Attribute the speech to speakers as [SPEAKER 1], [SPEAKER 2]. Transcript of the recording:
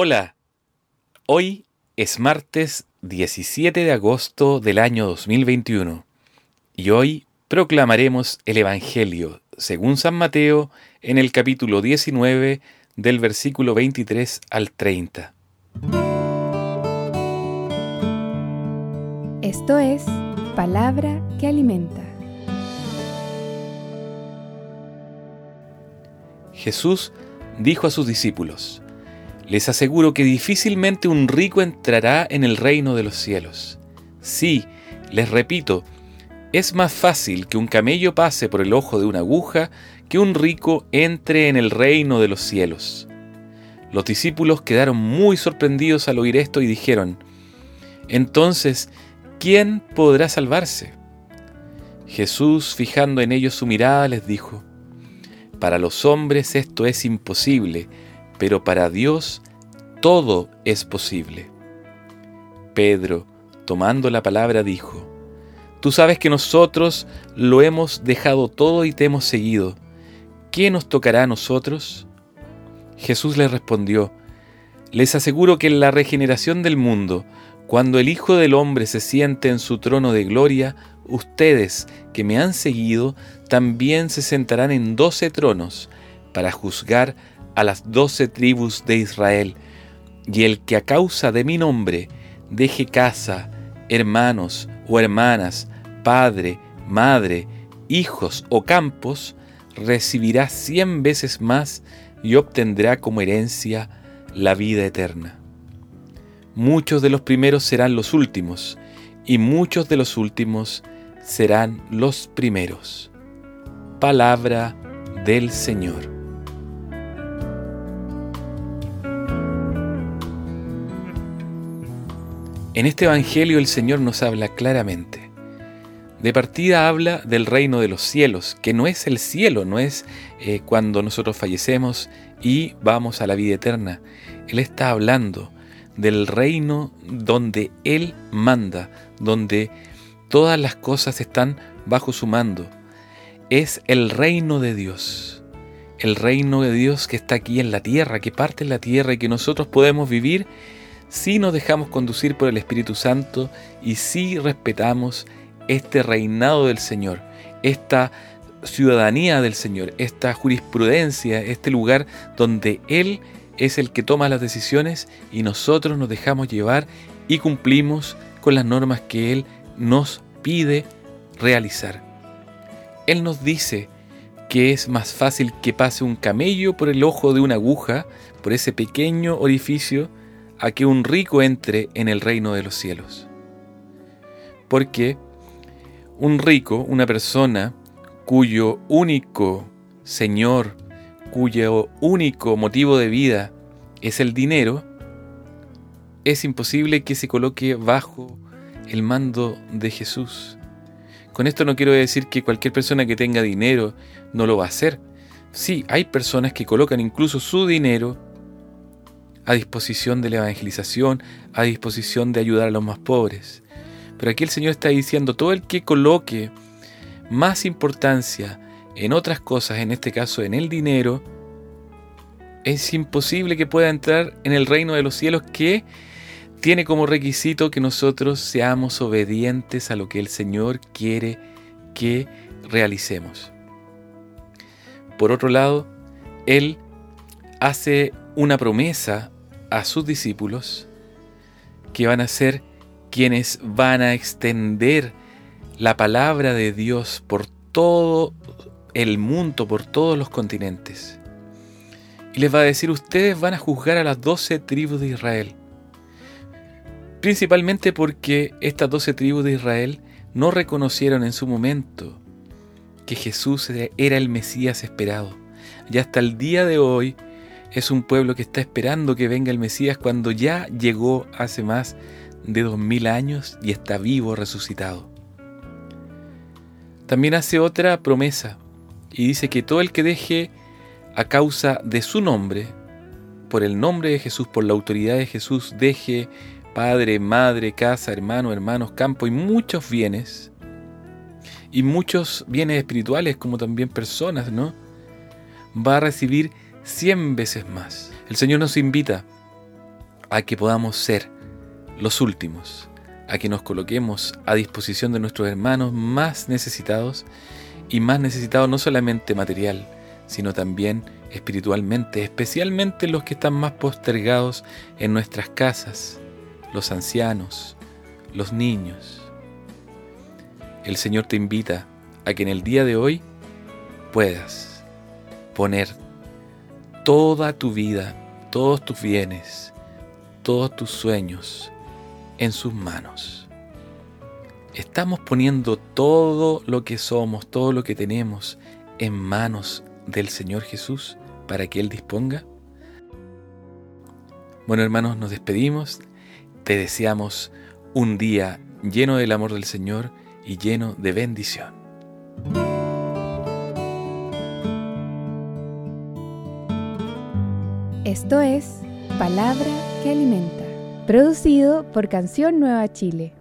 [SPEAKER 1] Hola, hoy es martes 17 de agosto del año 2021 y hoy proclamaremos el Evangelio según San Mateo en el capítulo 19 del versículo 23 al 30.
[SPEAKER 2] Esto es palabra que alimenta.
[SPEAKER 1] Jesús dijo a sus discípulos, les aseguro que difícilmente un rico entrará en el reino de los cielos. Sí, les repito, es más fácil que un camello pase por el ojo de una aguja que un rico entre en el reino de los cielos. Los discípulos quedaron muy sorprendidos al oír esto y dijeron, Entonces, ¿quién podrá salvarse? Jesús, fijando en ellos su mirada, les dijo, Para los hombres esto es imposible, pero para Dios todo es posible. Pedro, tomando la palabra, dijo, Tú sabes que nosotros lo hemos dejado todo y te hemos seguido. ¿Qué nos tocará a nosotros? Jesús le respondió, Les aseguro que en la regeneración del mundo, cuando el Hijo del Hombre se siente en su trono de gloria, ustedes que me han seguido también se sentarán en doce tronos para juzgar a las doce tribus de Israel, y el que a causa de mi nombre deje casa, hermanos o hermanas, padre, madre, hijos o campos, recibirá cien veces más y obtendrá como herencia la vida eterna. Muchos de los primeros serán los últimos, y muchos de los últimos serán los primeros. Palabra del Señor. En este Evangelio el Señor nos habla claramente. De partida habla del reino de los cielos, que no es el cielo, no es eh, cuando nosotros fallecemos y vamos a la vida eterna. Él está hablando del reino donde Él manda, donde todas las cosas están bajo su mando. Es el reino de Dios, el reino de Dios que está aquí en la tierra, que parte en la tierra y que nosotros podemos vivir si nos dejamos conducir por el Espíritu Santo y si respetamos este reinado del Señor, esta ciudadanía del Señor, esta jurisprudencia, este lugar donde Él es el que toma las decisiones y nosotros nos dejamos llevar y cumplimos con las normas que Él nos pide realizar. Él nos dice que es más fácil que pase un camello por el ojo de una aguja, por ese pequeño orificio, a que un rico entre en el reino de los cielos. Porque un rico, una persona cuyo único Señor, cuyo único motivo de vida es el dinero, es imposible que se coloque bajo el mando de Jesús. Con esto no quiero decir que cualquier persona que tenga dinero no lo va a hacer. Sí, hay personas que colocan incluso su dinero a disposición de la evangelización, a disposición de ayudar a los más pobres. Pero aquí el Señor está diciendo, todo el que coloque más importancia en otras cosas, en este caso en el dinero, es imposible que pueda entrar en el reino de los cielos que tiene como requisito que nosotros seamos obedientes a lo que el Señor quiere que realicemos. Por otro lado, Él hace una promesa a sus discípulos que van a ser quienes van a extender la palabra de Dios por todo el mundo, por todos los continentes. Y les va a decir, ustedes van a juzgar a las doce tribus de Israel. Principalmente porque estas doce tribus de Israel no reconocieron en su momento que Jesús era el Mesías esperado. Y hasta el día de hoy es un pueblo que está esperando que venga el Mesías cuando ya llegó hace más de dos mil años y está vivo, resucitado. También hace otra promesa y dice que todo el que deje a causa de su nombre, por el nombre de Jesús, por la autoridad de Jesús, deje padre, madre, casa, hermano, hermanos, campo y muchos bienes, y muchos bienes espirituales como también personas, ¿no? Va a recibir cien veces más. El Señor nos invita a que podamos ser los últimos, a que nos coloquemos a disposición de nuestros hermanos más necesitados y más necesitados no solamente material, sino también espiritualmente, especialmente los que están más postergados en nuestras casas, los ancianos, los niños. El Señor te invita a que en el día de hoy puedas poner toda tu vida, todos tus bienes, todos tus sueños en sus manos. Estamos poniendo todo lo que somos, todo lo que tenemos en manos del Señor Jesús para que Él disponga. Bueno hermanos, nos despedimos. Te deseamos un día lleno del amor del Señor y lleno de bendición.
[SPEAKER 2] Esto es Palabra que Alimenta, producido por Canción Nueva Chile